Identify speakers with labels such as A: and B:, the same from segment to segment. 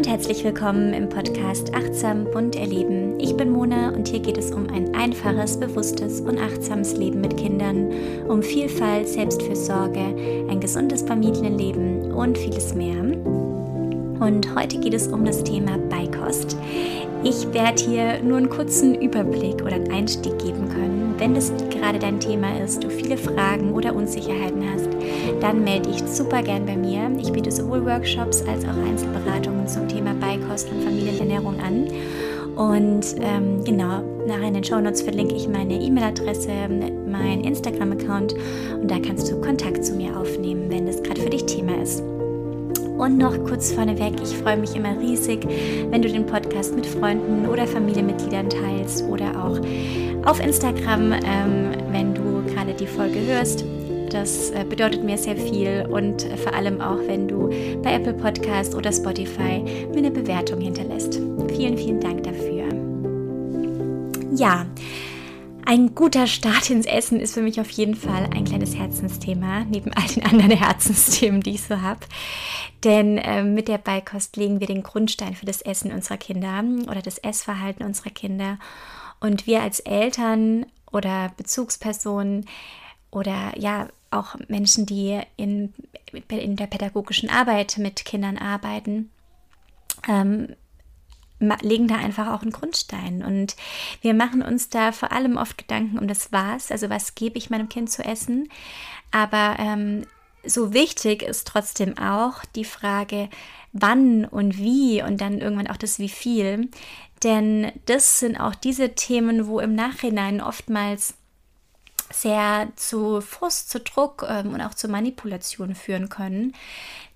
A: und herzlich willkommen im Podcast Achtsam Bunt Erleben. Ich bin Mona und hier geht es um ein einfaches, bewusstes und achtsames Leben mit Kindern, um Vielfalt, Selbstfürsorge, ein gesundes Familienleben und vieles mehr. Und heute geht es um das Thema Beikost. Ich werde hier nur einen kurzen Überblick oder einen Einstieg geben können. Wenn das gerade dein Thema ist, du viele Fragen oder Unsicherheiten hast, dann melde dich super gern bei mir. Ich biete sowohl Workshops als auch Einzelberatungen zum Thema Beikost und Familienernährung an. Und ähm, genau, nachher in den Show Notes verlinke ich meine E-Mail-Adresse, mein Instagram-Account und da kannst du Kontakt zu mir aufnehmen, wenn das gerade für dich Thema ist. Und noch kurz vorneweg, ich freue mich immer riesig, wenn du den Podcast mit Freunden oder Familienmitgliedern teilst oder auch auf Instagram, ähm, wenn du gerade die Folge hörst. Das äh, bedeutet mir sehr viel und äh, vor allem auch, wenn du bei Apple Podcast oder Spotify mir eine Bewertung hinterlässt. Vielen, vielen Dank dafür. Ja, ein guter Start ins Essen ist für mich auf jeden Fall ein kleines Herzensthema, neben all den anderen Herzensthemen, die ich so habe. Denn äh, mit der Beikost legen wir den Grundstein für das Essen unserer Kinder oder das Essverhalten unserer Kinder. Und wir als Eltern oder Bezugspersonen oder ja auch Menschen, die in, in der pädagogischen Arbeit mit Kindern arbeiten, ähm, legen da einfach auch einen Grundstein. Und wir machen uns da vor allem oft Gedanken um das Was, also was gebe ich meinem Kind zu essen. Aber ähm, so wichtig ist trotzdem auch die Frage, wann und wie und dann irgendwann auch das wie viel. Denn das sind auch diese Themen, wo im Nachhinein oftmals sehr zu Frust, zu Druck ähm, und auch zu Manipulation führen können.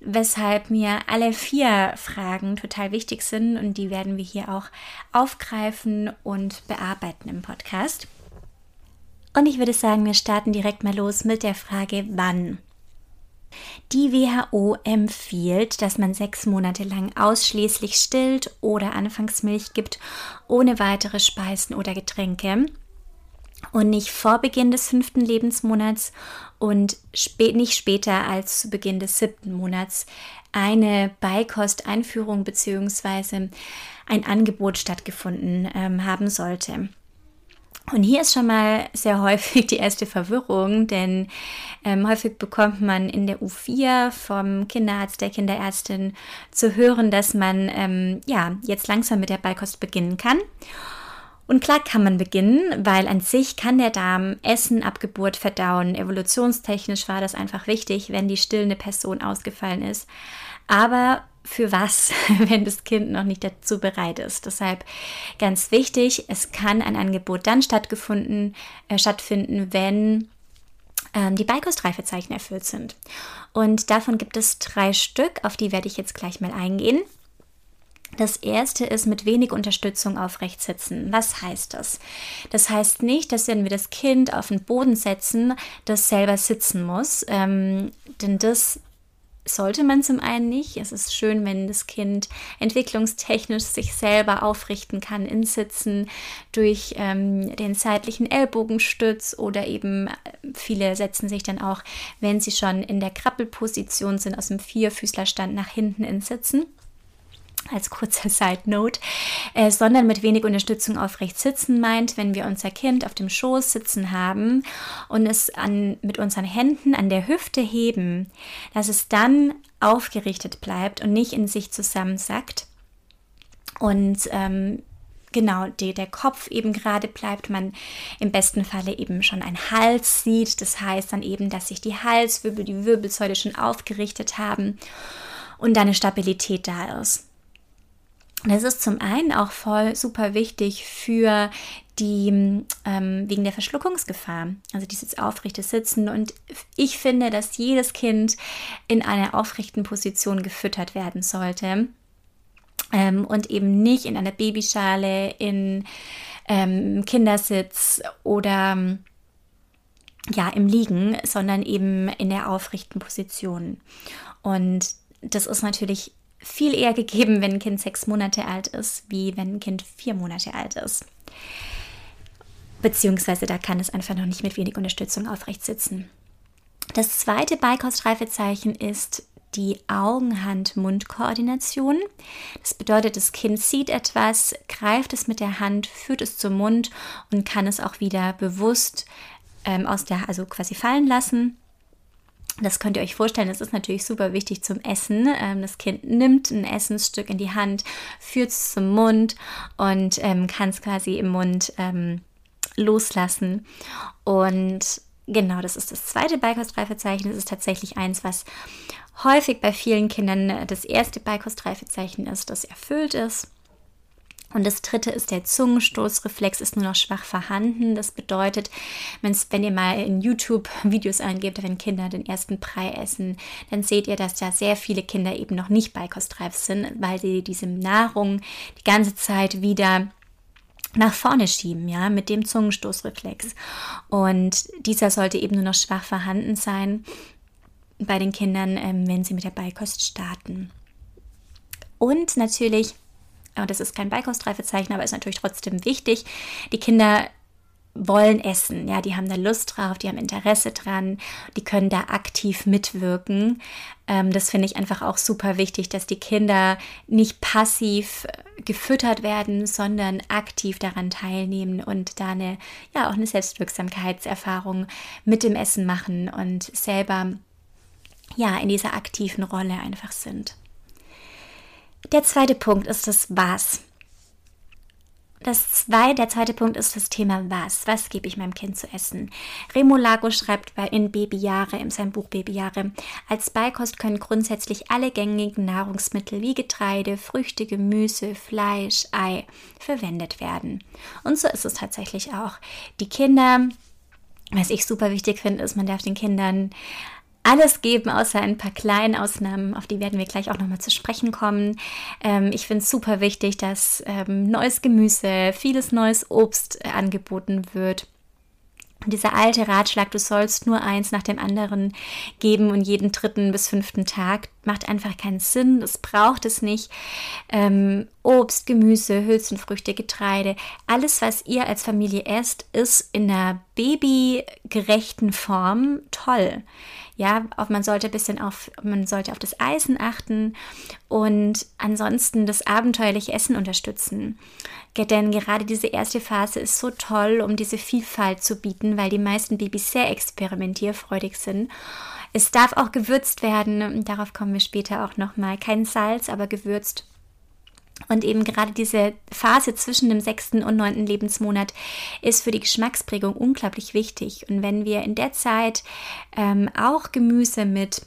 A: Weshalb mir alle vier Fragen total wichtig sind und die werden wir hier auch aufgreifen und bearbeiten im Podcast. Und ich würde sagen, wir starten direkt mal los mit der Frage, wann. Die WHO empfiehlt, dass man sechs Monate lang ausschließlich stillt oder Anfangsmilch gibt, ohne weitere Speisen oder Getränke und nicht vor Beginn des fünften Lebensmonats und spät, nicht später als zu Beginn des siebten Monats eine Beikosteinführung bzw. ein Angebot stattgefunden ähm, haben sollte. Und hier ist schon mal sehr häufig die erste Verwirrung, denn ähm, häufig bekommt man in der U4 vom Kinderarzt, der Kinderärztin zu hören, dass man ähm, ja jetzt langsam mit der Beikost beginnen kann. Und klar kann man beginnen, weil an sich kann der Darm Essen ab Geburt verdauen. Evolutionstechnisch war das einfach wichtig, wenn die stillende Person ausgefallen ist. Aber für was, wenn das Kind noch nicht dazu bereit ist. Deshalb ganz wichtig, es kann ein Angebot dann stattgefunden, äh, stattfinden, wenn ähm, die Beikostreifezeichen erfüllt sind. Und davon gibt es drei Stück, auf die werde ich jetzt gleich mal eingehen. Das erste ist mit wenig Unterstützung aufrecht sitzen. Was heißt das? Das heißt nicht, dass wenn wir das Kind auf den Boden setzen, das selber sitzen muss, ähm, denn das sollte man zum einen nicht. Es ist schön, wenn das Kind entwicklungstechnisch sich selber aufrichten kann in Sitzen durch ähm, den seitlichen Ellbogenstütz oder eben äh, viele setzen sich dann auch, wenn sie schon in der Krabbelposition sind, aus dem Vierfüßlerstand nach hinten in Sitzen als kurzer Side Note, äh, sondern mit wenig Unterstützung aufrecht sitzen meint, wenn wir unser Kind auf dem Schoß sitzen haben und es an, mit unseren Händen an der Hüfte heben, dass es dann aufgerichtet bleibt und nicht in sich zusammensackt. Und ähm, genau, die, der Kopf eben gerade bleibt, man im besten Falle eben schon ein Hals sieht. Das heißt dann eben, dass sich die Halswirbel, die Wirbelsäule schon aufgerichtet haben und eine Stabilität da ist. Das ist zum einen auch voll super wichtig für die ähm, wegen der Verschluckungsgefahr, also dieses aufrechte Sitzen. Und ich finde, dass jedes Kind in einer aufrechten Position gefüttert werden sollte ähm, und eben nicht in einer Babyschale, in ähm, Kindersitz oder ja im Liegen, sondern eben in der aufrechten Position. Und das ist natürlich viel eher gegeben, wenn ein Kind sechs Monate alt ist, wie wenn ein Kind vier Monate alt ist. Beziehungsweise da kann es einfach noch nicht mit wenig Unterstützung aufrecht sitzen. Das zweite Beikostreifezeichen ist die Augen-Hand-Mund-Koordination. Das bedeutet, das Kind sieht etwas, greift es mit der Hand, führt es zum Mund und kann es auch wieder bewusst ähm, aus der, also quasi fallen lassen. Das könnt ihr euch vorstellen, das ist natürlich super wichtig zum Essen. Ähm, das Kind nimmt ein Essensstück in die Hand, führt es zum Mund und ähm, kann es quasi im Mund ähm, loslassen. Und genau, das ist das zweite Beikostreifezeichen. Das ist tatsächlich eins, was häufig bei vielen Kindern das erste Beikostreifezeichen ist, das erfüllt ist. Und das dritte ist der Zungenstoßreflex, ist nur noch schwach vorhanden. Das bedeutet, wenn ihr mal in YouTube Videos eingebt, wenn Kinder den ersten Brei essen, dann seht ihr, dass da sehr viele Kinder eben noch nicht beikostreif sind, weil sie diese Nahrung die ganze Zeit wieder nach vorne schieben, ja, mit dem Zungenstoßreflex. Und dieser sollte eben nur noch schwach vorhanden sein bei den Kindern, ähm, wenn sie mit der Beikost starten. Und natürlich und das ist kein Beikostreifezeichen, aber ist natürlich trotzdem wichtig. Die Kinder wollen essen, ja, die haben da Lust drauf, die haben Interesse dran, die können da aktiv mitwirken. Ähm, das finde ich einfach auch super wichtig, dass die Kinder nicht passiv gefüttert werden, sondern aktiv daran teilnehmen und da eine, ja, auch eine Selbstwirksamkeitserfahrung mit dem Essen machen und selber, ja, in dieser aktiven Rolle einfach sind. Der zweite Punkt ist das Was. Das zwei, der zweite Punkt ist das Thema Was. Was gebe ich meinem Kind zu essen? Remo Lago schreibt in Babyjahre, in seinem Buch Babyjahre, als Beikost können grundsätzlich alle gängigen Nahrungsmittel wie Getreide, Früchte, Gemüse, Fleisch, Ei verwendet werden. Und so ist es tatsächlich auch. Die Kinder, was ich super wichtig finde, ist, man darf den Kindern alles geben, außer ein paar kleinen Ausnahmen, auf die werden wir gleich auch nochmal zu sprechen kommen. Ähm, ich finde es super wichtig, dass ähm, neues Gemüse, vieles neues Obst äh, angeboten wird. Und dieser alte Ratschlag, du sollst nur eins nach dem anderen geben und jeden dritten bis fünften Tag, macht einfach keinen Sinn. Das braucht es nicht. Ähm, Obst, Gemüse, Hülsenfrüchte, Getreide, alles, was ihr als Familie esst, ist in einer babygerechten Form toll. Ja, auch man sollte ein bisschen auf, man sollte auf das Eisen achten und ansonsten das abenteuerliche Essen unterstützen. Denn gerade diese erste Phase ist so toll, um diese Vielfalt zu bieten, weil die meisten Babys sehr experimentierfreudig sind. Es darf auch gewürzt werden, darauf kommen wir später auch nochmal. Kein Salz, aber gewürzt. Und eben gerade diese Phase zwischen dem sechsten und neunten Lebensmonat ist für die Geschmacksprägung unglaublich wichtig. Und wenn wir in der Zeit ähm, auch Gemüse mit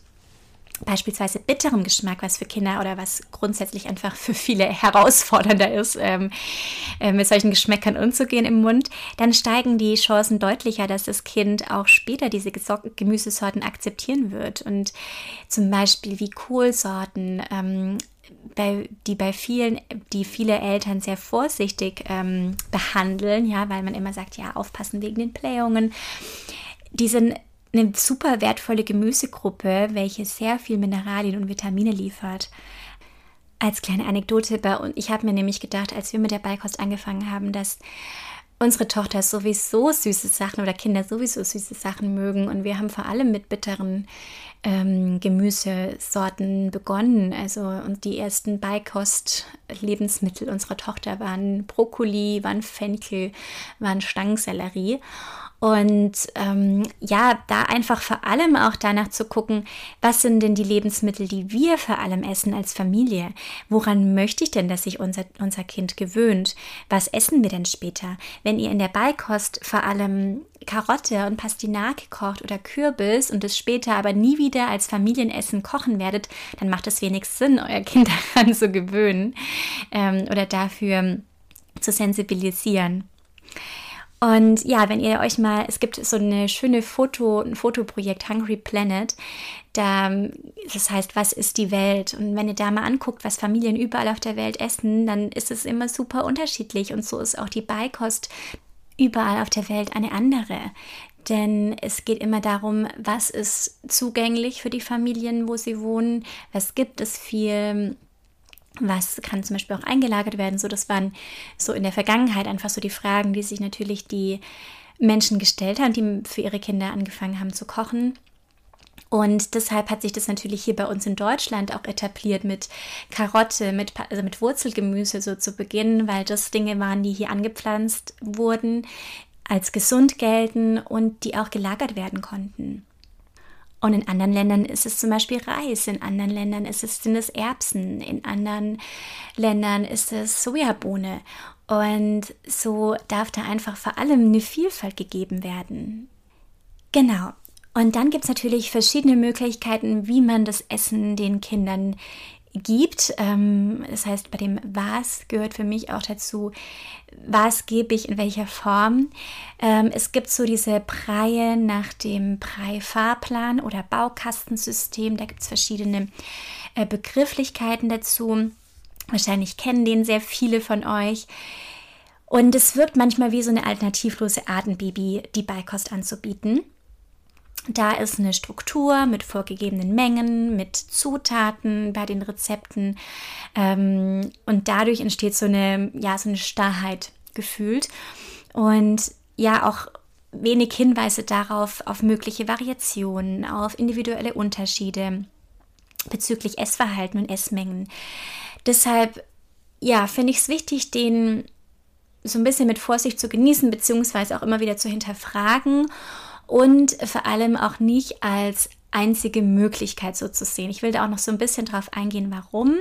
A: beispielsweise bitterem Geschmack, was für Kinder oder was grundsätzlich einfach für viele herausfordernder ist, ähm, äh, mit solchen Geschmäckern umzugehen im Mund, dann steigen die Chancen deutlicher, dass das Kind auch später diese Gemüsesorten akzeptieren wird. Und zum Beispiel wie Kohlsorten, ähm, bei, die bei vielen, die viele Eltern sehr vorsichtig ähm, behandeln, ja, weil man immer sagt, ja, aufpassen wegen den Blähungen. Die sind eine super wertvolle Gemüsegruppe, welche sehr viel Mineralien und Vitamine liefert. Als kleine Anekdote bei uns, ich habe mir nämlich gedacht, als wir mit der Beikost angefangen haben, dass unsere Tochter sowieso süße Sachen oder Kinder sowieso süße Sachen mögen und wir haben vor allem mit bitteren ähm, Gemüsesorten begonnen. Also und die ersten Beikost-Lebensmittel unserer Tochter waren Brokkoli, waren Fenchel, waren Stangensellerie. Und ähm, ja, da einfach vor allem auch danach zu gucken, was sind denn die Lebensmittel, die wir vor allem essen als Familie? Woran möchte ich denn, dass sich unser, unser Kind gewöhnt? Was essen wir denn später? Wenn ihr in der Beikost vor allem Karotte und Pastinake kocht oder Kürbis und es später aber nie wieder als Familienessen kochen werdet, dann macht es wenig Sinn, euer Kind daran zu gewöhnen ähm, oder dafür zu sensibilisieren. Und ja, wenn ihr euch mal, es gibt so eine schöne Foto, ein Fotoprojekt Hungry Planet, da, das heißt, was ist die Welt? Und wenn ihr da mal anguckt, was Familien überall auf der Welt essen, dann ist es immer super unterschiedlich. Und so ist auch die Beikost überall auf der Welt eine andere. Denn es geht immer darum, was ist zugänglich für die Familien, wo sie wohnen, was gibt es viel, was kann zum Beispiel auch eingelagert werden. So, das waren so in der Vergangenheit einfach so die Fragen, die sich natürlich die Menschen gestellt haben, die für ihre Kinder angefangen haben zu kochen. Und deshalb hat sich das natürlich hier bei uns in Deutschland auch etabliert mit Karotte, mit, also mit Wurzelgemüse so zu Beginn, weil das Dinge waren, die hier angepflanzt wurden, als gesund gelten und die auch gelagert werden konnten. Und in anderen Ländern ist es zum Beispiel Reis, in anderen Ländern ist es, sind es Erbsen, in anderen Ländern ist es Sojabohne. Und so darf da einfach vor allem eine Vielfalt gegeben werden. Genau. Und dann gibt es natürlich verschiedene Möglichkeiten, wie man das Essen den Kindern gibt. Ähm, das heißt, bei dem Was gehört für mich auch dazu, was gebe ich in welcher Form. Ähm, es gibt so diese Preie nach dem Brei-Fahrplan oder Baukastensystem. Da gibt es verschiedene äh, Begrifflichkeiten dazu. Wahrscheinlich kennen den sehr viele von euch. Und es wirkt manchmal wie so eine alternativlose Art, ein Baby die Beikost anzubieten. Da ist eine Struktur mit vorgegebenen Mengen, mit Zutaten bei den Rezepten ähm, und dadurch entsteht so eine, ja, so eine Starrheit gefühlt und ja auch wenig Hinweise darauf, auf mögliche Variationen, auf individuelle Unterschiede bezüglich Essverhalten und Essmengen. Deshalb, ja, finde ich es wichtig, den so ein bisschen mit Vorsicht zu genießen, beziehungsweise auch immer wieder zu hinterfragen und vor allem auch nicht als einzige Möglichkeit so zu sehen. Ich will da auch noch so ein bisschen drauf eingehen, warum.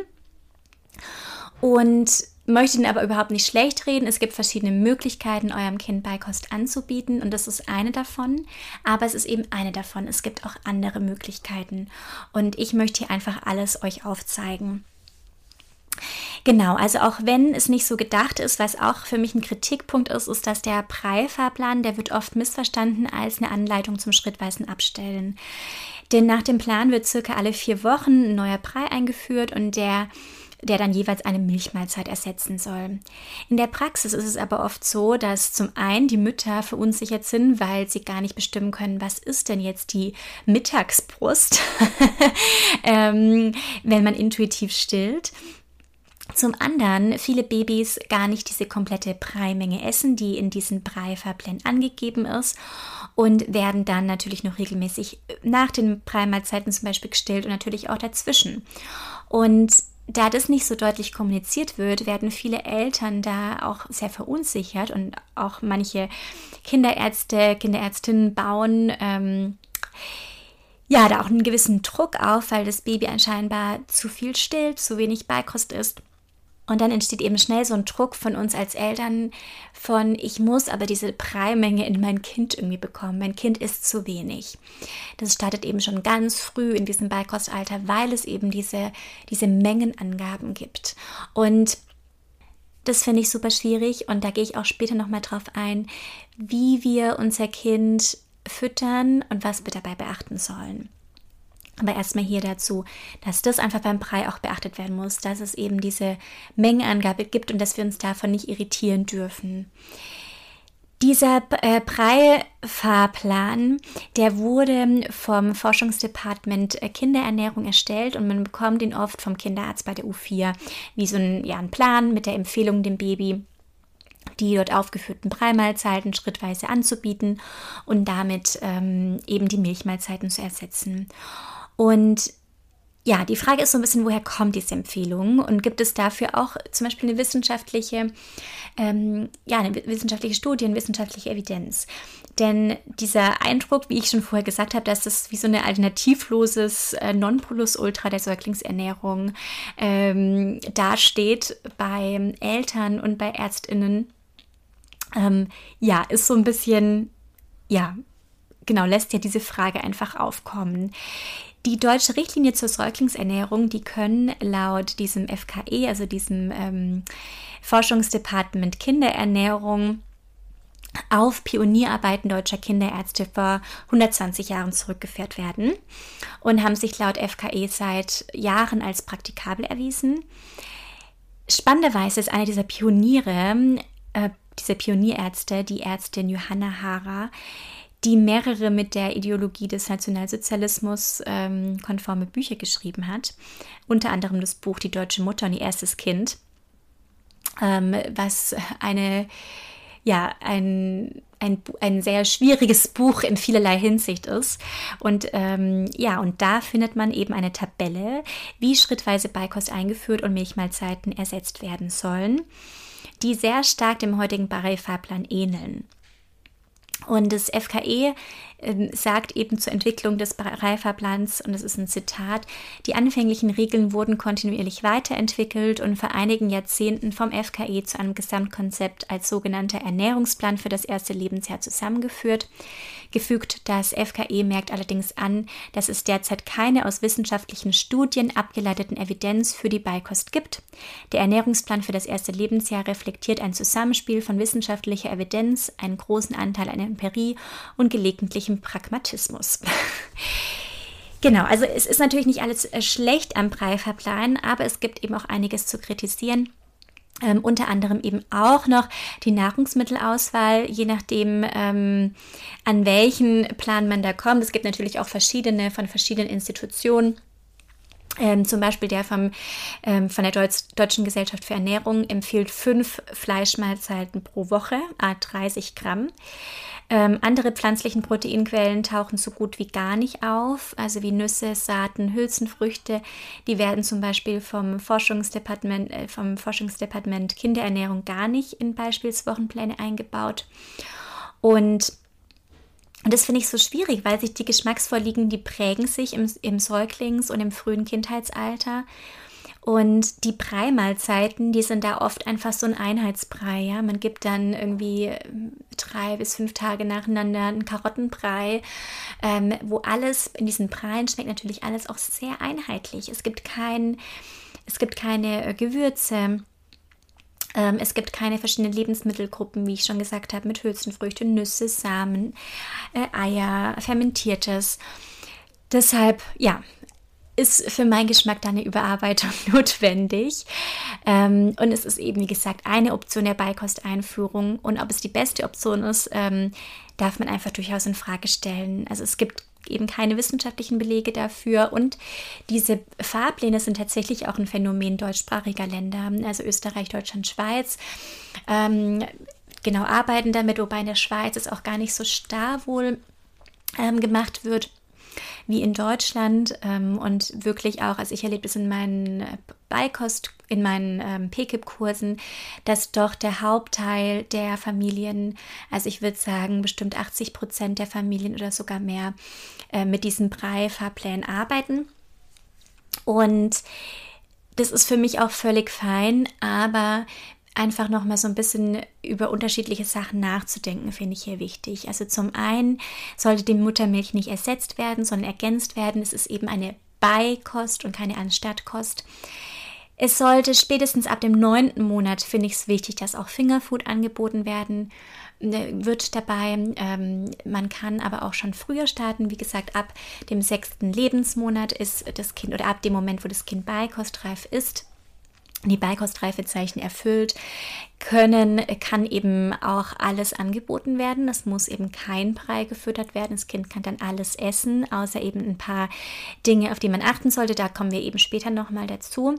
A: Und möchte ihn aber überhaupt nicht schlecht reden. Es gibt verschiedene Möglichkeiten, eurem Kind Beikost anzubieten und das ist eine davon. Aber es ist eben eine davon. Es gibt auch andere Möglichkeiten und ich möchte hier einfach alles euch aufzeigen. Genau, also auch wenn es nicht so gedacht ist, was auch für mich ein Kritikpunkt ist, ist, dass der Prei-Fahrplan, der wird oft missverstanden als eine Anleitung zum schrittweisen Abstellen. Denn nach dem Plan wird circa alle vier Wochen ein neuer Brei eingeführt und der der dann jeweils eine Milchmahlzeit ersetzen soll. In der Praxis ist es aber oft so, dass zum einen die Mütter verunsichert sind, weil sie gar nicht bestimmen können, was ist denn jetzt die Mittagsbrust, ähm, wenn man intuitiv stillt. Zum anderen viele Babys gar nicht diese komplette Breimenge essen, die in diesen Breifahrplänen angegeben ist und werden dann natürlich noch regelmäßig nach den Breimahlzeiten zum Beispiel gestillt und natürlich auch dazwischen. Und da das nicht so deutlich kommuniziert wird, werden viele Eltern da auch sehr verunsichert und auch manche Kinderärzte, Kinderärztinnen bauen ähm, ja da auch einen gewissen Druck auf, weil das Baby anscheinend zu viel stillt, zu wenig Beikost ist und dann entsteht eben schnell so ein Druck von uns als Eltern von, ich muss aber diese Preimenge in mein Kind irgendwie bekommen. Mein Kind ist zu wenig. Das startet eben schon ganz früh in diesem Beikostalter, weil es eben diese, diese Mengenangaben gibt. Und das finde ich super schwierig und da gehe ich auch später nochmal drauf ein, wie wir unser Kind füttern und was wir dabei beachten sollen. Aber erstmal hier dazu, dass das einfach beim Brei auch beachtet werden muss, dass es eben diese Mengenangabe gibt und dass wir uns davon nicht irritieren dürfen. Dieser äh, Brei-Fahrplan, der wurde vom Forschungsdepartement äh, Kinderernährung erstellt und man bekommt ihn oft vom Kinderarzt bei der U4 wie so ein, ja, ein Plan mit der Empfehlung dem Baby, die dort aufgeführten Breimahlzeiten schrittweise anzubieten und damit ähm, eben die Milchmahlzeiten zu ersetzen. Und ja, die Frage ist so ein bisschen, woher kommt diese Empfehlung und gibt es dafür auch zum Beispiel eine wissenschaftliche, ähm, ja, eine wissenschaftliche Studie, eine wissenschaftliche Evidenz? Denn dieser Eindruck, wie ich schon vorher gesagt habe, dass das wie so eine alternativloses äh, Nonplusultra der Säuglingsernährung ähm, dasteht bei Eltern und bei ÄrztInnen, ähm, ja, ist so ein bisschen, ja, genau, lässt ja diese Frage einfach aufkommen. Die deutsche Richtlinie zur Säuglingsernährung, die können laut diesem FKE, also diesem ähm, Forschungsdepartement Kinderernährung, auf Pionierarbeiten deutscher Kinderärzte vor 120 Jahren zurückgeführt werden und haben sich laut FKE seit Jahren als praktikabel erwiesen. Spannenderweise ist eine dieser Pioniere, äh, diese Pionierärzte, die Ärztin Johanna Hara, die mehrere mit der Ideologie des Nationalsozialismus ähm, konforme Bücher geschrieben hat. Unter anderem das Buch Die deutsche Mutter und ihr erstes Kind, ähm, was eine, ja, ein ein, ein sehr schwieriges Buch in vielerlei Hinsicht ist. Und ähm, ja, und da findet man eben eine Tabelle, wie schrittweise Beikost eingeführt und Milchmahlzeiten ersetzt werden sollen, die sehr stark dem heutigen Barré-Fahrplan ähneln. Und das FKE äh, sagt eben zur Entwicklung des Reiferplans, und das ist ein Zitat, die anfänglichen Regeln wurden kontinuierlich weiterentwickelt und vor einigen Jahrzehnten vom FKE zu einem Gesamtkonzept als sogenannter Ernährungsplan für das erste Lebensjahr zusammengeführt. Gefügt das FKE merkt allerdings an, dass es derzeit keine aus wissenschaftlichen Studien abgeleiteten Evidenz für die Beikost gibt. Der Ernährungsplan für das erste Lebensjahr reflektiert ein Zusammenspiel von wissenschaftlicher Evidenz, einen großen Anteil an Empirie und gelegentlichem Pragmatismus. Genau, also es ist natürlich nicht alles äh, schlecht am Preifahrplan, aber es gibt eben auch einiges zu kritisieren. Ähm, unter anderem eben auch noch die Nahrungsmittelauswahl, je nachdem, ähm, an welchen Plan man da kommt. Es gibt natürlich auch verschiedene von verschiedenen Institutionen. Ähm, zum Beispiel der vom, ähm, von der Deutsch, Deutschen Gesellschaft für Ernährung empfiehlt fünf Fleischmahlzeiten pro Woche, a 30 Gramm. Ähm, andere pflanzlichen Proteinquellen tauchen so gut wie gar nicht auf, also wie Nüsse, Saaten, Hülsenfrüchte. Die werden zum Beispiel vom Forschungsdepartement, äh, vom Forschungsdepartement Kinderernährung gar nicht in Beispielswochenpläne eingebaut. Und und das finde ich so schwierig, weil sich die Geschmacksvorliegen, die prägen sich im, im Säuglings- und im frühen Kindheitsalter. Und die Brei-Mahlzeiten, die sind da oft einfach so ein Einheitsbrei. Ja? Man gibt dann irgendwie ähm, drei bis fünf Tage nacheinander einen Karottenbrei, ähm, wo alles in diesen Breien schmeckt natürlich alles auch sehr einheitlich. Es gibt kein, es gibt keine äh, Gewürze. Ähm, es gibt keine verschiedenen Lebensmittelgruppen, wie ich schon gesagt habe, mit Hülsenfrüchte, Nüsse, Samen, äh, Eier, Fermentiertes. Deshalb, ja, ist für meinen Geschmack da eine Überarbeitung notwendig. Ähm, und es ist eben, wie gesagt, eine Option der Beikosteinführung. Und ob es die beste Option ist, ähm, darf man einfach durchaus in Frage stellen. Also es gibt eben keine wissenschaftlichen Belege dafür. Und diese Fahrpläne sind tatsächlich auch ein Phänomen deutschsprachiger Länder, also Österreich, Deutschland, Schweiz. Ähm, genau arbeiten damit, wobei in der Schweiz es auch gar nicht so starr wohl ähm, gemacht wird wie in Deutschland ähm, und wirklich auch, also ich erlebe es in meinen äh, Beikost, in meinen ähm, PKIP-Kursen, dass doch der Hauptteil der Familien, also ich würde sagen bestimmt 80 Prozent der Familien oder sogar mehr, äh, mit diesen Brei-Fahrplänen arbeiten. Und das ist für mich auch völlig fein, aber einfach noch mal so ein bisschen über unterschiedliche Sachen nachzudenken, finde ich hier wichtig. Also zum einen sollte die Muttermilch nicht ersetzt werden, sondern ergänzt werden. Es ist eben eine Beikost und keine Anstattkost. Es sollte spätestens ab dem neunten Monat, finde ich es wichtig, dass auch Fingerfood angeboten werden äh, wird dabei. Ähm, man kann aber auch schon früher starten. Wie gesagt, ab dem sechsten Lebensmonat ist das Kind oder ab dem Moment, wo das Kind beikostreif ist, die Beikostreifezeichen erfüllt, können, kann eben auch alles angeboten werden. Es muss eben kein Brei gefüttert werden. Das Kind kann dann alles essen, außer eben ein paar Dinge, auf die man achten sollte. Da kommen wir eben später nochmal dazu.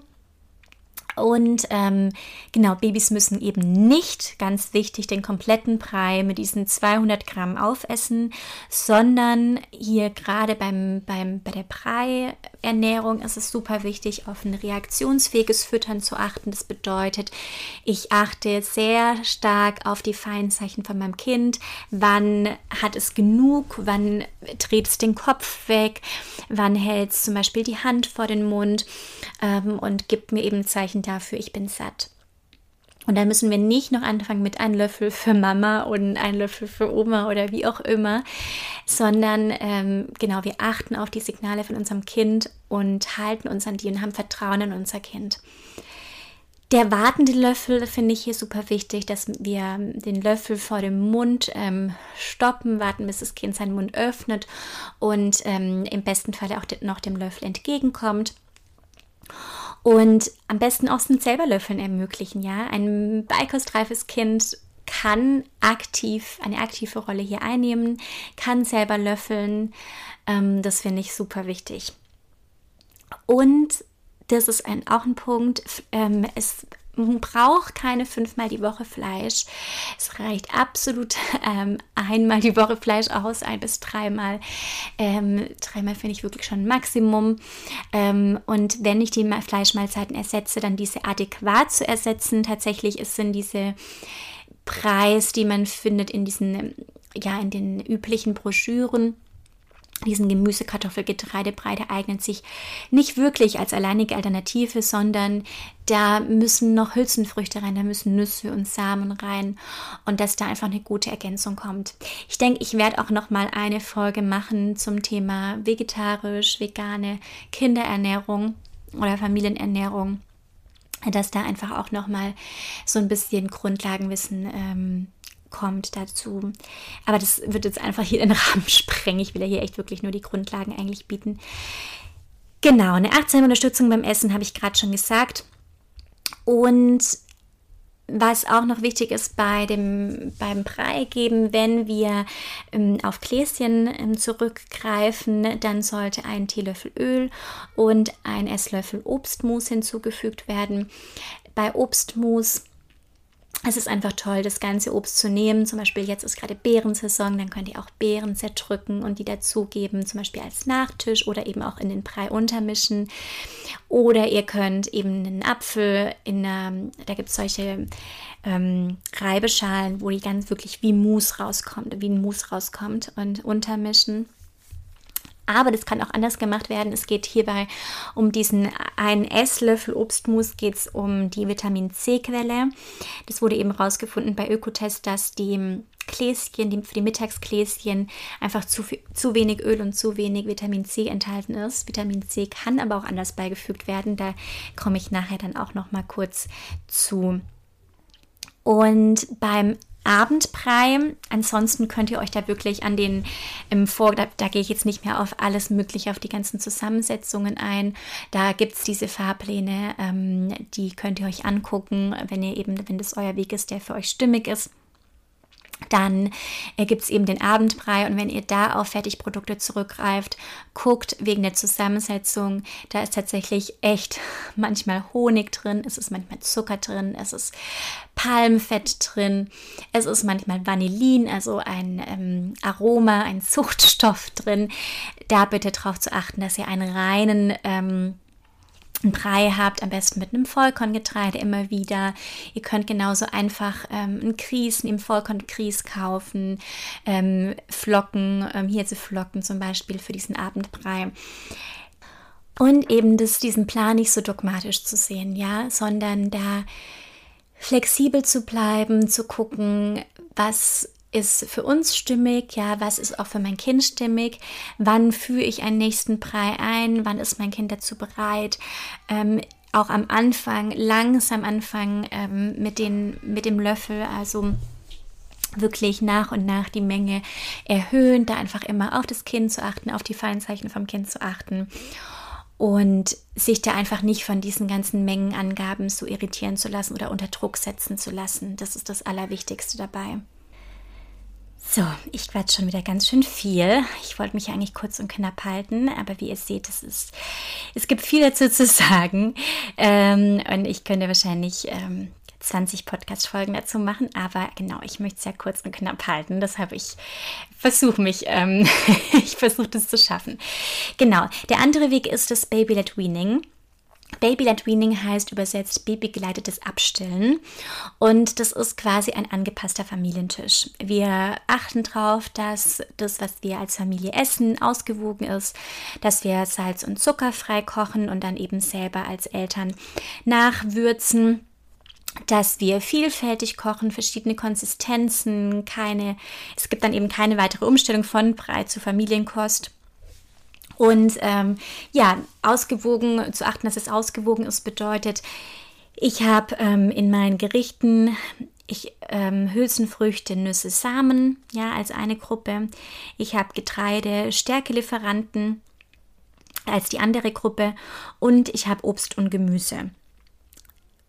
A: Und ähm, genau, Babys müssen eben nicht, ganz wichtig, den kompletten Brei mit diesen 200 Gramm aufessen, sondern hier gerade beim, beim, bei der Brei-Ernährung ist es super wichtig, auf ein reaktionsfähiges Füttern zu achten. Das bedeutet, ich achte sehr stark auf die Feinzeichen von meinem Kind. Wann hat es genug? Wann dreht es den Kopf weg? Wann hält es zum Beispiel die Hand vor den Mund? Ähm, und gibt mir eben Zeichen dafür, ich bin satt. Und da müssen wir nicht noch anfangen mit einem Löffel für Mama und einem Löffel für Oma oder wie auch immer, sondern ähm, genau, wir achten auf die Signale von unserem Kind und halten uns an die und haben Vertrauen in unser Kind. Der wartende Löffel finde ich hier super wichtig, dass wir den Löffel vor dem Mund ähm, stoppen, warten, bis das Kind seinen Mund öffnet und ähm, im besten Fall auch noch dem Löffel entgegenkommt. Und am besten auch zum selber Löffeln ermöglichen, ja. Ein beikostreifes Kind kann aktiv, eine aktive Rolle hier einnehmen, kann selber löffeln. Ähm, das finde ich super wichtig. Und das ist ein, auch ein Punkt, ähm, es braucht keine fünfmal die Woche Fleisch. Es reicht absolut ähm, einmal die Woche Fleisch aus, ein bis dreimal. Ähm, dreimal finde ich wirklich schon Maximum. Ähm, und wenn ich die Fleischmahlzeiten ersetze, dann diese adäquat zu ersetzen. Tatsächlich sind diese Preis, die man findet in diesen, ja, in den üblichen Broschüren diesen Gemüse, Kartoffel, Getreidebreite eignet sich nicht wirklich als alleinige Alternative, sondern da müssen noch Hülsenfrüchte rein, da müssen Nüsse und Samen rein und dass da einfach eine gute Ergänzung kommt. Ich denke, ich werde auch noch mal eine Folge machen zum Thema vegetarisch, vegane Kinderernährung oder Familienernährung dass da einfach auch noch mal so ein bisschen Grundlagenwissen ähm, kommt dazu. Aber das wird jetzt einfach hier den Rahmen sprengen. Ich will ja hier echt wirklich nur die Grundlagen eigentlich bieten. Genau, eine achtsame Unterstützung beim Essen habe ich gerade schon gesagt. Und was auch noch wichtig ist bei dem, beim Brei geben, wenn wir ähm, auf Gläschen ähm, zurückgreifen, dann sollte ein Teelöffel Öl und ein Esslöffel Obstmus hinzugefügt werden. Bei Obstmus es ist einfach toll, das ganze Obst zu nehmen. Zum Beispiel jetzt ist gerade Beerensaison, dann könnt ihr auch Beeren zerdrücken und die dazugeben, zum Beispiel als Nachtisch oder eben auch in den Brei untermischen. Oder ihr könnt eben einen Apfel in einer, da gibt es solche ähm, Reibeschalen, wo die ganz wirklich wie Mousse rauskommt, wie ein Mousse rauskommt und untermischen. Aber das kann auch anders gemacht werden. Es geht hierbei um diesen einen Esslöffel Obstmus, geht es um die Vitamin C-Quelle. Das wurde eben herausgefunden bei Ökotest, dass die Gläschen, die, für die Mittagsgläschen einfach zu, zu wenig Öl und zu wenig Vitamin C enthalten ist. Vitamin C kann aber auch anders beigefügt werden. Da komme ich nachher dann auch noch mal kurz zu. Und beim Abendbrei. Ansonsten könnt ihr euch da wirklich an den im Vor, da, da gehe ich jetzt nicht mehr auf alles Mögliche, auf die ganzen Zusammensetzungen ein. Da gibt es diese Fahrpläne, ähm, die könnt ihr euch angucken, wenn ihr eben, wenn das euer Weg ist, der für euch stimmig ist. Dann äh, gibt es eben den Abendbrei und wenn ihr da auf Fertigprodukte zurückgreift, guckt wegen der Zusammensetzung, da ist tatsächlich echt manchmal Honig drin, es ist manchmal Zucker drin, es ist Palmfett drin, es ist manchmal Vanillin, also ein ähm, Aroma, ein Zuchtstoff drin. Da bitte darauf zu achten, dass ihr einen reinen ähm, einen Brei habt, am besten mit einem Vollkorngetreide immer wieder. Ihr könnt genauso einfach ähm, einen Grieß, einen Vollkorngrieß kaufen, ähm, Flocken, ähm, Hirseflocken zum Beispiel für diesen Abendbrei. Und eben das, diesen Plan nicht so dogmatisch zu sehen, ja, sondern da flexibel zu bleiben, zu gucken, was ist für uns stimmig, ja, was ist auch für mein Kind stimmig, wann führe ich einen nächsten Brei ein, wann ist mein Kind dazu bereit, ähm, auch am Anfang, langsam anfangen ähm, mit, den, mit dem Löffel, also wirklich nach und nach die Menge erhöhen, da einfach immer auf das Kind zu achten, auf die Feinzeichen vom Kind zu achten und sich da einfach nicht von diesen ganzen Mengenangaben so irritieren zu lassen oder unter Druck setzen zu lassen. Das ist das Allerwichtigste dabei. So, ich quatsch schon wieder ganz schön viel. Ich wollte mich eigentlich kurz und knapp halten, aber wie ihr seht, es, ist, es gibt viel dazu zu sagen. Ähm, und ich könnte wahrscheinlich ähm, 20 Podcast-Folgen dazu machen, aber genau, ich möchte es ja kurz und knapp halten. Deshalb ich versuche mich, ähm, ich versuche das zu schaffen. Genau, der andere Weg ist das Baby-led Weaning. Baby-led Weaning heißt übersetzt babygeleitetes Abstillen und das ist quasi ein angepasster Familientisch. Wir achten darauf, dass das, was wir als Familie essen, ausgewogen ist, dass wir Salz und Zucker frei kochen und dann eben selber als Eltern nachwürzen dass wir vielfältig kochen, verschiedene Konsistenzen, keine, es gibt dann eben keine weitere Umstellung von Brei zu Familienkost. Und ähm, ja, ausgewogen, zu achten, dass es ausgewogen ist, bedeutet, ich habe ähm, in meinen Gerichten ich ähm, Hülsenfrüchte, Nüsse, Samen, ja, als eine Gruppe. Ich habe Getreide, Stärkelieferanten als die andere Gruppe und ich habe Obst und Gemüse.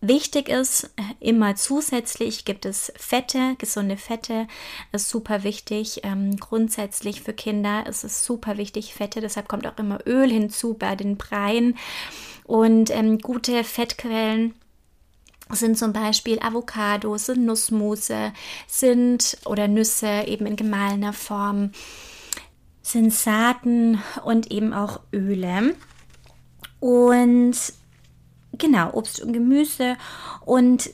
A: Wichtig ist, äh, immer zusätzlich gibt es Fette, gesunde Fette, ist super wichtig. Ähm, grundsätzlich für Kinder ist es super wichtig, Fette, deshalb kommt auch immer Öl hinzu bei den Breien und ähm, gute Fettquellen sind zum Beispiel Avocados, sind Nussmusse, sind oder Nüsse eben in gemahlener Form, sind Saaten und eben auch Öle. Und genau, Obst und Gemüse. Und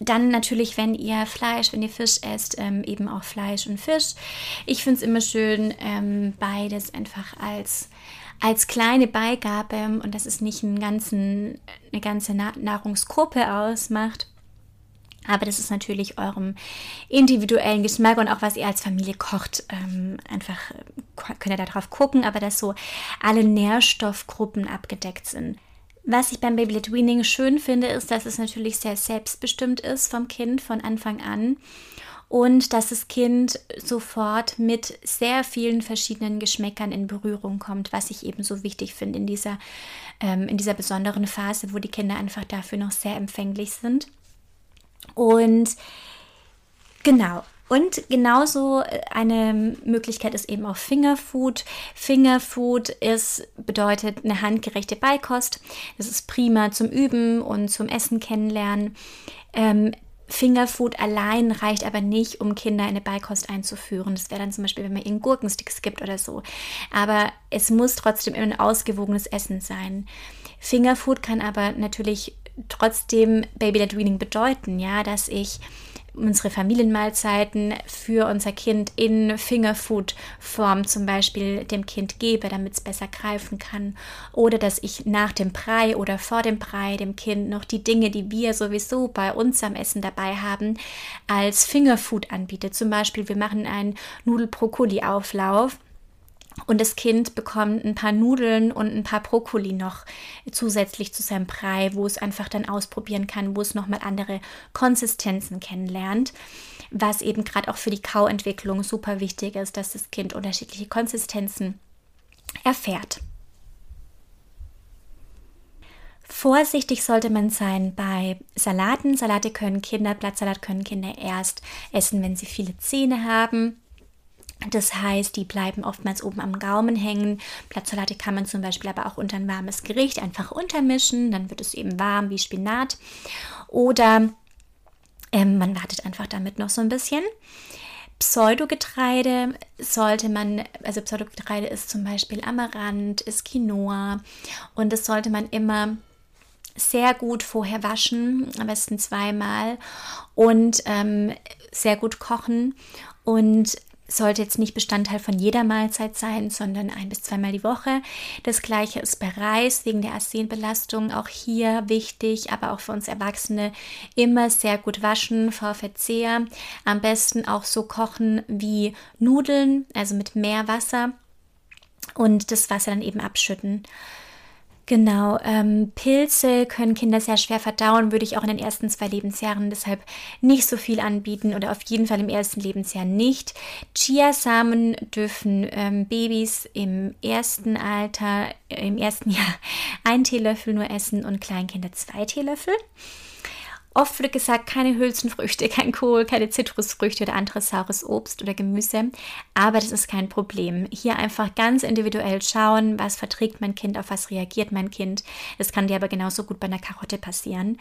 A: dann natürlich, wenn ihr Fleisch, wenn ihr Fisch esst, ähm, eben auch Fleisch und Fisch. Ich finde es immer schön, ähm, beides einfach als, als kleine Beigabe und dass es nicht einen ganzen, eine ganze Nahrungsgruppe ausmacht. Aber das ist natürlich eurem individuellen Geschmack und auch was ihr als Familie kocht. Ähm, einfach könnt ihr darauf gucken, aber dass so alle Nährstoffgruppen abgedeckt sind. Was ich beim Baby Weaning schön finde, ist, dass es natürlich sehr selbstbestimmt ist vom Kind von Anfang an und dass das Kind sofort mit sehr vielen verschiedenen Geschmäckern in Berührung kommt, was ich eben so wichtig finde in dieser, ähm, in dieser besonderen Phase, wo die Kinder einfach dafür noch sehr empfänglich sind. Und genau, und genauso äh, eine Möglichkeit ist eben auch Fingerfood. Fingerfood ist, bedeutet eine handgerechte Beikost. Das ist prima zum Üben und zum Essen kennenlernen. Ähm, Fingerfood allein reicht aber nicht, um Kinder in eine Beikost einzuführen. Das wäre dann zum Beispiel, wenn man ihnen Gurkensticks gibt oder so. Aber es muss trotzdem ein ausgewogenes Essen sein. Fingerfood kann aber natürlich trotzdem Baby-led Weaning bedeuten, ja, dass ich unsere Familienmahlzeiten für unser Kind in Fingerfood-Form zum Beispiel dem Kind gebe, damit es besser greifen kann. Oder dass ich nach dem Brei oder vor dem Brei dem Kind noch die Dinge, die wir sowieso bei uns am Essen dabei haben, als Fingerfood anbiete. Zum Beispiel, wir machen einen Nudel-Brokkoli-Auflauf und das Kind bekommt ein paar Nudeln und ein paar Brokkoli noch zusätzlich zu seinem Brei, wo es einfach dann ausprobieren kann, wo es nochmal andere Konsistenzen kennenlernt. Was eben gerade auch für die Kauentwicklung super wichtig ist, dass das Kind unterschiedliche Konsistenzen erfährt. Vorsichtig sollte man sein bei Salaten. Salate können Kinder, Blattsalat können Kinder erst essen, wenn sie viele Zähne haben. Das heißt, die bleiben oftmals oben am Gaumen hängen. Blattsalate kann man zum Beispiel aber auch unter ein warmes Gericht einfach untermischen. Dann wird es eben warm wie Spinat. Oder ähm, man wartet einfach damit noch so ein bisschen. Pseudogetreide sollte man, also Pseudogetreide ist zum Beispiel Amaranth, ist Quinoa und das sollte man immer sehr gut vorher waschen, am besten zweimal und ähm, sehr gut kochen und sollte jetzt nicht Bestandteil von jeder Mahlzeit sein, sondern ein bis zweimal die Woche. Das gleiche ist bei Reis wegen der Arsenbelastung. Auch hier wichtig, aber auch für uns Erwachsene immer sehr gut waschen vor Verzehr. Am besten auch so kochen wie Nudeln, also mit mehr Wasser und das Wasser dann eben abschütten. Genau, ähm, Pilze können Kinder sehr schwer verdauen, würde ich auch in den ersten zwei Lebensjahren deshalb nicht so viel anbieten oder auf jeden Fall im ersten Lebensjahr nicht. Chiasamen dürfen ähm, Babys im ersten Alter, äh, im ersten Jahr ein Teelöffel nur essen und Kleinkinder zwei Teelöffel. Oft wird gesagt, keine Hülsenfrüchte, kein Kohl, keine Zitrusfrüchte oder anderes saures Obst oder Gemüse. Aber das ist kein Problem. Hier einfach ganz individuell schauen, was verträgt mein Kind, auf was reagiert mein Kind. Das kann dir aber genauso gut bei einer Karotte passieren.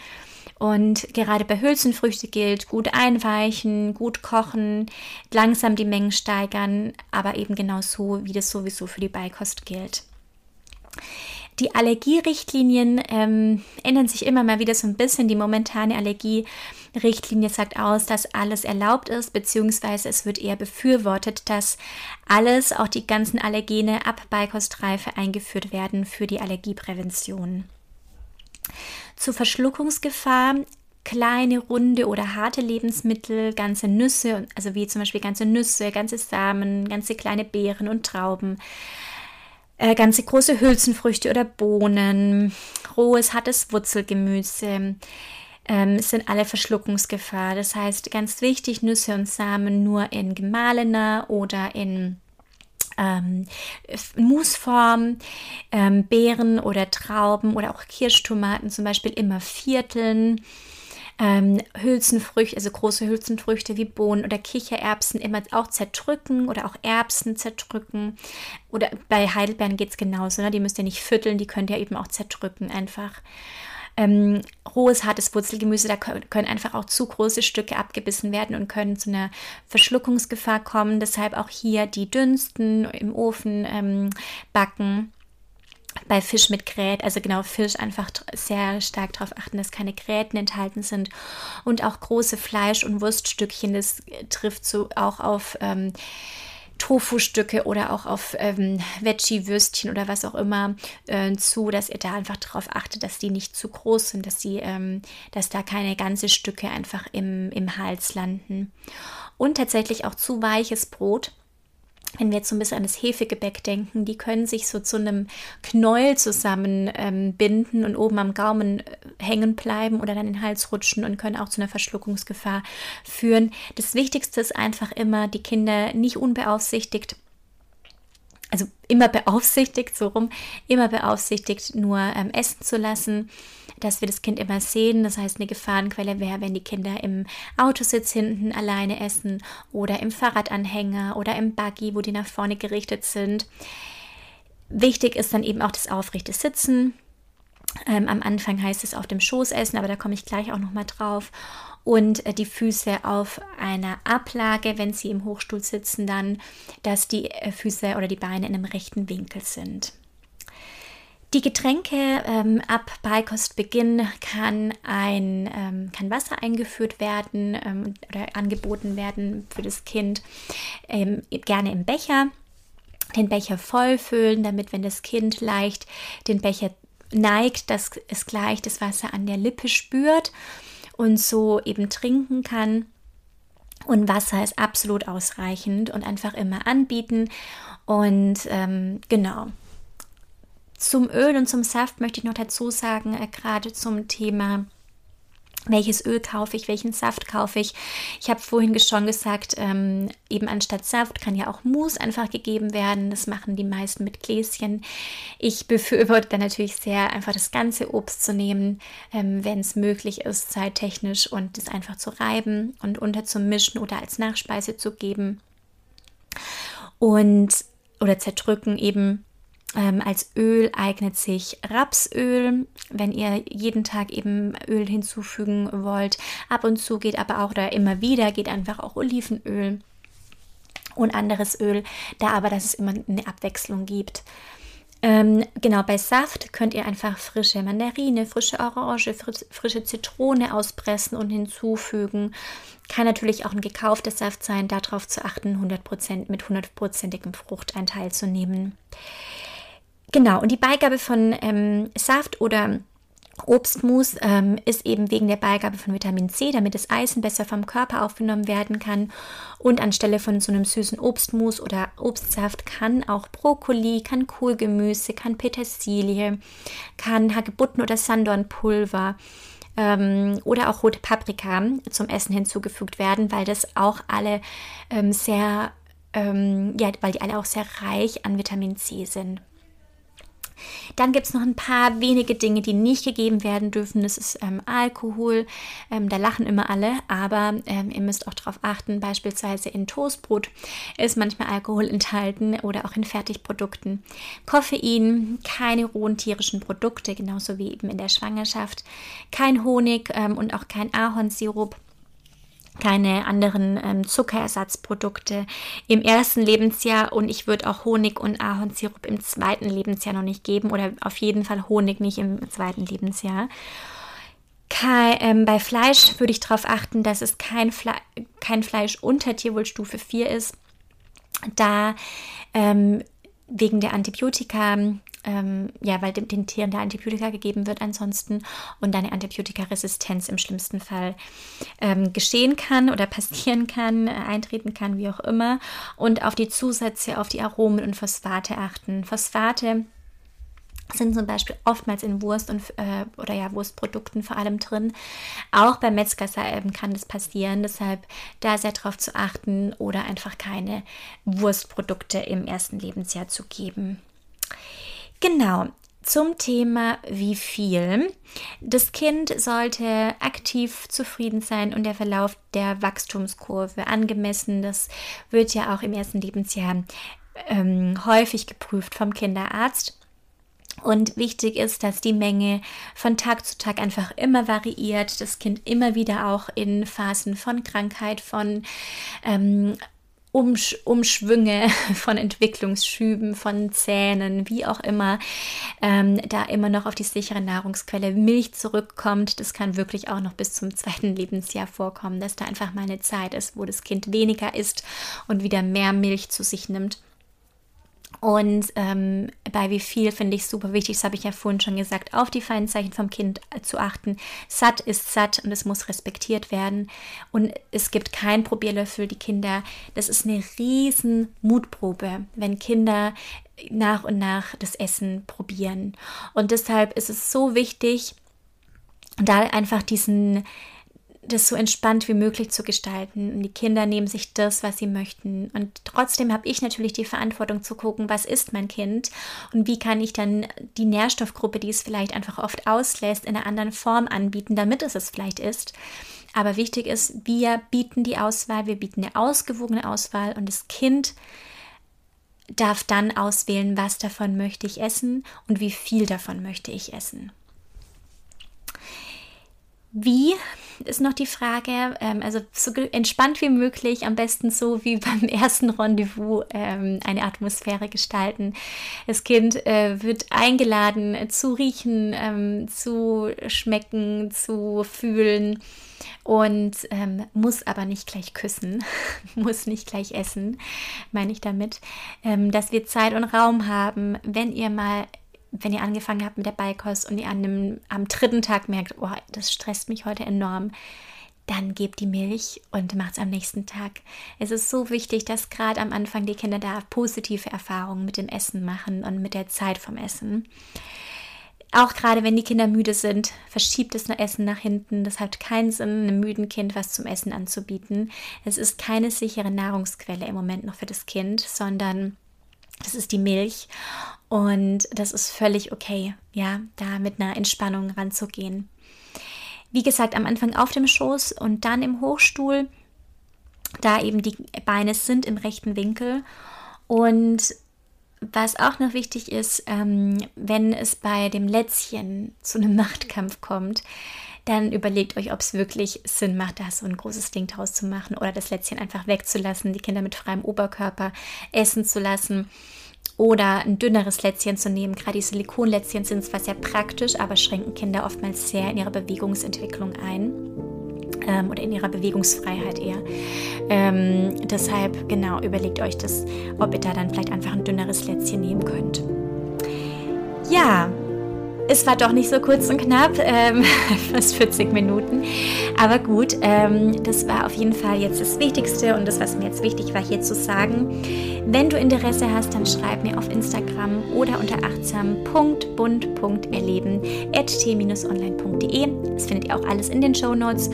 A: Und gerade bei Hülsenfrüchte gilt, gut einweichen, gut kochen, langsam die Mengen steigern, aber eben genauso, wie das sowieso für die Beikost gilt. Die Allergierichtlinien ähm, ändern sich immer mal wieder so ein bisschen. Die momentane Allergierichtlinie sagt aus, dass alles erlaubt ist, beziehungsweise es wird eher befürwortet, dass alles, auch die ganzen Allergene ab Beikostreife eingeführt werden für die Allergieprävention. Zur Verschluckungsgefahr kleine, runde oder harte Lebensmittel, ganze Nüsse, also wie zum Beispiel ganze Nüsse, ganze Samen, ganze kleine Beeren und Trauben, äh, ganze große Hülsenfrüchte oder Bohnen, rohes, hartes Wurzelgemüse. Ähm, sind alle Verschluckungsgefahr. Das heißt, ganz wichtig, Nüsse und Samen nur in gemahlener oder in ähm, Mousseform, ähm, Beeren oder Trauben oder auch Kirschtomaten zum Beispiel immer vierteln ähm, Hülsenfrüchte, also große Hülsenfrüchte wie Bohnen oder Kichererbsen immer auch zerdrücken oder auch Erbsen zerdrücken. Oder bei Heidelbeeren geht es genauso, ne? die müsst ihr nicht vierteln, die könnt ihr eben auch zerdrücken einfach. Ähm, rohes, hartes Wurzelgemüse, da können einfach auch zu große Stücke abgebissen werden und können zu einer Verschluckungsgefahr kommen. Deshalb auch hier die dünsten im Ofen ähm, backen bei Fisch mit Grät, also genau Fisch einfach sehr stark darauf achten, dass keine Gräten enthalten sind und auch große Fleisch- und Wurststückchen, das trifft so auch auf ähm, Tofu-Stücke oder auch auf ähm, Veggie-Würstchen oder was auch immer äh, zu, dass ihr da einfach darauf achtet, dass die nicht zu groß sind, dass, die, ähm, dass da keine ganze Stücke einfach im, im Hals landen. Und tatsächlich auch zu weiches Brot wenn wir jetzt so ein bisschen an das Hefegebäck denken, die können sich so zu einem Knäuel zusammenbinden ähm, und oben am Gaumen äh, hängen bleiben oder dann in den Hals rutschen und können auch zu einer Verschluckungsgefahr führen. Das Wichtigste ist einfach immer, die Kinder nicht unbeaufsichtigt also immer beaufsichtigt, so rum, immer beaufsichtigt, nur ähm, essen zu lassen dass wir das Kind immer sehen. Das heißt, eine Gefahrenquelle wäre, wenn die Kinder im Autositz hinten alleine essen oder im Fahrradanhänger oder im Buggy, wo die nach vorne gerichtet sind. Wichtig ist dann eben auch das aufrechte Sitzen. Ähm, am Anfang heißt es auf dem Schoß essen, aber da komme ich gleich auch nochmal drauf. Und äh, die Füße auf einer Ablage, wenn sie im Hochstuhl sitzen, dann, dass die äh, Füße oder die Beine in einem rechten Winkel sind. Die Getränke ähm, ab Beikostbeginn kann ein ähm, kann Wasser eingeführt werden ähm, oder angeboten werden für das Kind ähm, gerne im Becher. Den Becher vollfüllen, damit wenn das Kind leicht den Becher neigt, dass es gleich das Wasser an der Lippe spürt und so eben trinken kann. Und Wasser ist absolut ausreichend und einfach immer anbieten. Und ähm, genau, zum Öl und zum Saft möchte ich noch dazu sagen, äh, gerade zum Thema welches Öl kaufe ich, welchen Saft kaufe ich. Ich habe vorhin schon gesagt, ähm, eben anstatt Saft kann ja auch Mousse einfach gegeben werden. Das machen die meisten mit Gläschen. Ich befürworte dann natürlich sehr, einfach das ganze Obst zu nehmen, ähm, wenn es möglich ist, zeittechnisch und das einfach zu reiben und unterzumischen oder als Nachspeise zu geben. Und oder zerdrücken eben ähm, als Öl eignet sich Rapsöl, wenn ihr jeden Tag eben Öl hinzufügen wollt. Ab und zu geht aber auch da immer wieder, geht einfach auch Olivenöl und anderes Öl, da aber, dass es immer eine Abwechslung gibt. Ähm, genau, bei Saft könnt ihr einfach frische Mandarine, frische Orange, frische Zitrone auspressen und hinzufügen. Kann natürlich auch ein gekaufter Saft sein, darauf zu achten, 100% mit 100%igem Fruchteinteil zu nehmen. Genau, und die Beigabe von ähm, Saft oder Obstmus ähm, ist eben wegen der Beigabe von Vitamin C, damit das Eisen besser vom Körper aufgenommen werden kann. Und anstelle von so einem süßen Obstmus oder Obstsaft kann auch Brokkoli, kann Kohlgemüse, kann Petersilie, kann Hagebutten oder Sanddornpulver ähm, oder auch rote Paprika zum Essen hinzugefügt werden, weil das auch alle ähm, sehr, ähm, ja, weil die alle auch sehr reich an Vitamin C sind. Dann gibt es noch ein paar wenige Dinge, die nicht gegeben werden dürfen. Das ist ähm, Alkohol. Ähm, da lachen immer alle, aber ähm, ihr müsst auch darauf achten, beispielsweise in Toastbrot ist manchmal Alkohol enthalten oder auch in Fertigprodukten. Koffein, keine rohen tierischen Produkte, genauso wie eben in der Schwangerschaft. Kein Honig ähm, und auch kein Ahornsirup keine anderen ähm, Zuckerersatzprodukte im ersten Lebensjahr und ich würde auch Honig und Ahornsirup im zweiten Lebensjahr noch nicht geben oder auf jeden Fall Honig nicht im zweiten Lebensjahr. Kein, ähm, bei Fleisch würde ich darauf achten, dass es kein, Fle kein Fleisch unter Tierwohlstufe 4 ist, da ähm, wegen der Antibiotika ähm, ja, weil den, den, Tieren der Antibiotika gegeben wird ansonsten und eine Antibiotikaresistenz im schlimmsten Fall ähm, geschehen kann oder passieren kann, äh, eintreten kann, wie auch immer. Und auf die Zusätze, auf die Aromen und Phosphate achten. Phosphate sind zum Beispiel oftmals in Wurst und äh, oder ja Wurstprodukten vor allem drin. Auch bei Metzgersalben kann das passieren, deshalb da sehr darauf zu achten oder einfach keine Wurstprodukte im ersten Lebensjahr zu geben. Genau, zum Thema wie viel. Das Kind sollte aktiv zufrieden sein und der Verlauf der Wachstumskurve angemessen. Das wird ja auch im ersten Lebensjahr ähm, häufig geprüft vom Kinderarzt. Und wichtig ist, dass die Menge von Tag zu Tag einfach immer variiert, das Kind immer wieder auch in Phasen von Krankheit, von ähm, Umsch Umschwünge, von Entwicklungsschüben, von Zähnen, wie auch immer, ähm, da immer noch auf die sichere Nahrungsquelle Milch zurückkommt. Das kann wirklich auch noch bis zum zweiten Lebensjahr vorkommen, dass da einfach mal eine Zeit ist, wo das Kind weniger isst und wieder mehr Milch zu sich nimmt. Und ähm, bei wie viel finde ich super wichtig, das habe ich ja vorhin schon gesagt, auf die feinen Zeichen vom Kind zu achten. Satt ist satt und es muss respektiert werden. Und es gibt kein Probierlöffel, die Kinder. Das ist eine riesen Mutprobe, wenn Kinder nach und nach das Essen probieren. Und deshalb ist es so wichtig, da einfach diesen das so entspannt wie möglich zu gestalten. Und die Kinder nehmen sich das, was sie möchten. Und trotzdem habe ich natürlich die Verantwortung zu gucken, was ist mein Kind und wie kann ich dann die Nährstoffgruppe, die es vielleicht einfach oft auslässt, in einer anderen Form anbieten, damit es es vielleicht ist. Aber wichtig ist, wir bieten die Auswahl, wir bieten eine ausgewogene Auswahl und das Kind darf dann auswählen, was davon möchte ich essen und wie viel davon möchte ich essen. Wie ist noch die Frage, ähm, also so entspannt wie möglich, am besten so wie beim ersten Rendezvous ähm, eine Atmosphäre gestalten. Das Kind äh, wird eingeladen äh, zu riechen, ähm, zu schmecken, zu fühlen und ähm, muss aber nicht gleich küssen, muss nicht gleich essen, meine ich damit, ähm, dass wir Zeit und Raum haben, wenn ihr mal wenn ihr angefangen habt mit der Beikost und ihr an dem, am dritten Tag merkt, oh, das stresst mich heute enorm, dann gebt die Milch und macht es am nächsten Tag. Es ist so wichtig, dass gerade am Anfang die Kinder da positive Erfahrungen mit dem Essen machen und mit der Zeit vom Essen. Auch gerade wenn die Kinder müde sind, verschiebt das Essen nach hinten. Das hat keinen Sinn, einem müden Kind was zum Essen anzubieten. Es ist keine sichere Nahrungsquelle im Moment noch für das Kind, sondern das ist die Milch. Und das ist völlig okay, ja, da mit einer Entspannung ranzugehen. Wie gesagt, am Anfang auf dem Schoß und dann im Hochstuhl, da eben die Beine sind im rechten Winkel. Und was auch noch wichtig ist, ähm, wenn es bei dem Lätzchen zu einem Machtkampf kommt, dann überlegt euch, ob es wirklich Sinn macht, da so ein großes Ding draus zu machen oder das Lätzchen einfach wegzulassen, die Kinder mit freiem Oberkörper essen zu lassen oder ein dünneres Lätzchen zu nehmen. Gerade die Silikonlätzchen sind zwar sehr praktisch, aber schränken Kinder oftmals sehr in ihrer Bewegungsentwicklung ein. Ähm, oder in ihrer Bewegungsfreiheit eher. Ähm, deshalb, genau, überlegt euch das, ob ihr da dann vielleicht einfach ein dünneres Lätzchen nehmen könnt. Ja, es war doch nicht so kurz und knapp, ähm, fast 40 Minuten. Aber gut, ähm, das war auf jeden Fall jetzt das Wichtigste und das, was mir jetzt wichtig war, hier zu sagen. Wenn du Interesse hast, dann schreib mir auf Instagram oder unter achtsam.bund.erleben at t-online.de. Das findet ihr auch alles in den Show Notes.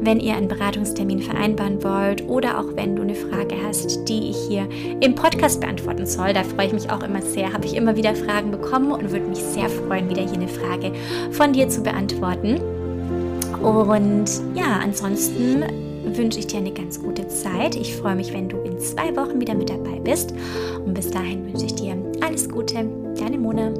A: Wenn ihr einen Beratungstermin vereinbaren wollt oder auch wenn du eine Frage hast, die ich hier im Podcast beantworten soll, da freue ich mich auch immer sehr. Habe ich immer wieder Fragen bekommen und würde mich sehr freuen, wieder eine Frage von dir zu beantworten. Und ja, ansonsten wünsche ich dir eine ganz gute Zeit. Ich freue mich, wenn du in zwei Wochen wieder mit dabei bist. Und bis dahin wünsche ich dir alles Gute. Deine Mona.